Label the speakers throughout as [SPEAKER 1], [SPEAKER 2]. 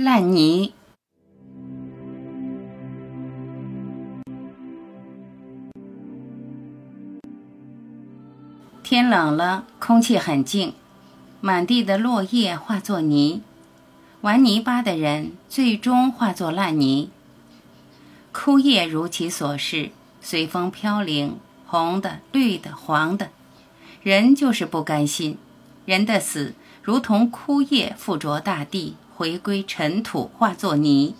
[SPEAKER 1] 烂泥。天冷了，空气很静，满地的落叶化作泥，玩泥巴的人最终化作烂泥。枯叶如其所示，随风飘零，红的、绿的、黄的。人就是不甘心，人的死如同枯叶附着大地。回归尘土，化作泥。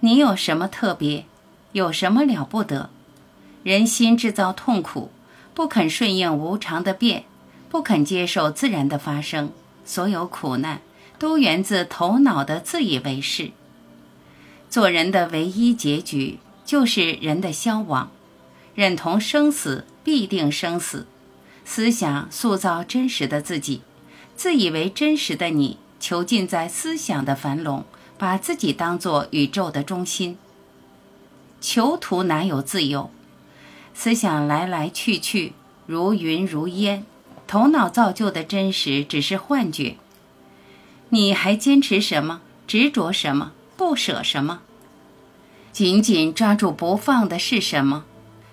[SPEAKER 1] 你有什么特别？有什么了不得？人心制造痛苦，不肯顺应无常的变，不肯接受自然的发生。所有苦难都源自头脑的自以为是。做人的唯一结局就是人的消亡。认同生死必定生死，思想塑造真实的自己，自以为真实的你。囚禁在思想的樊笼，把自己当作宇宙的中心。囚徒哪有自由？思想来来去去，如云如烟。头脑造就的真实只是幻觉。你还坚持什么？执着什么？不舍什么？紧紧抓住不放的是什么？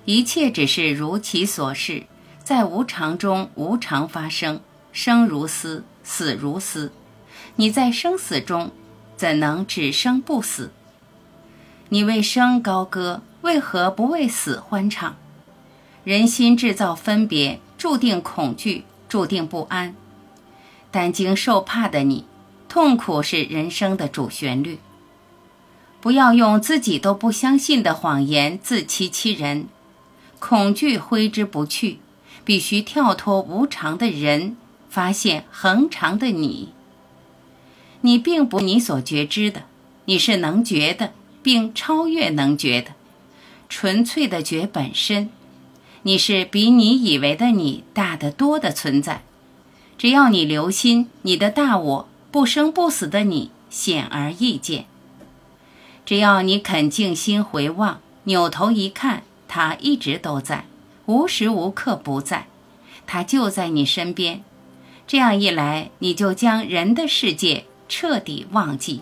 [SPEAKER 1] 一切只是如其所示，在无常中无常发生，生如斯，死如斯。你在生死中，怎能只生不死？你为生高歌，为何不为死欢唱？人心制造分别，注定恐惧，注定不安。担惊受怕的你，痛苦是人生的主旋律。不要用自己都不相信的谎言自欺欺人。恐惧挥之不去，必须跳脱无常的人，发现恒常的你。你并不你所觉知的，你是能觉的，并超越能觉的，纯粹的觉本身。你是比你以为的你大得多的存在。只要你留心，你的大我不生不死的你显而易见。只要你肯静心回望，扭头一看，他一直都在，无时无刻不在，他就在你身边。这样一来，你就将人的世界。彻底忘记。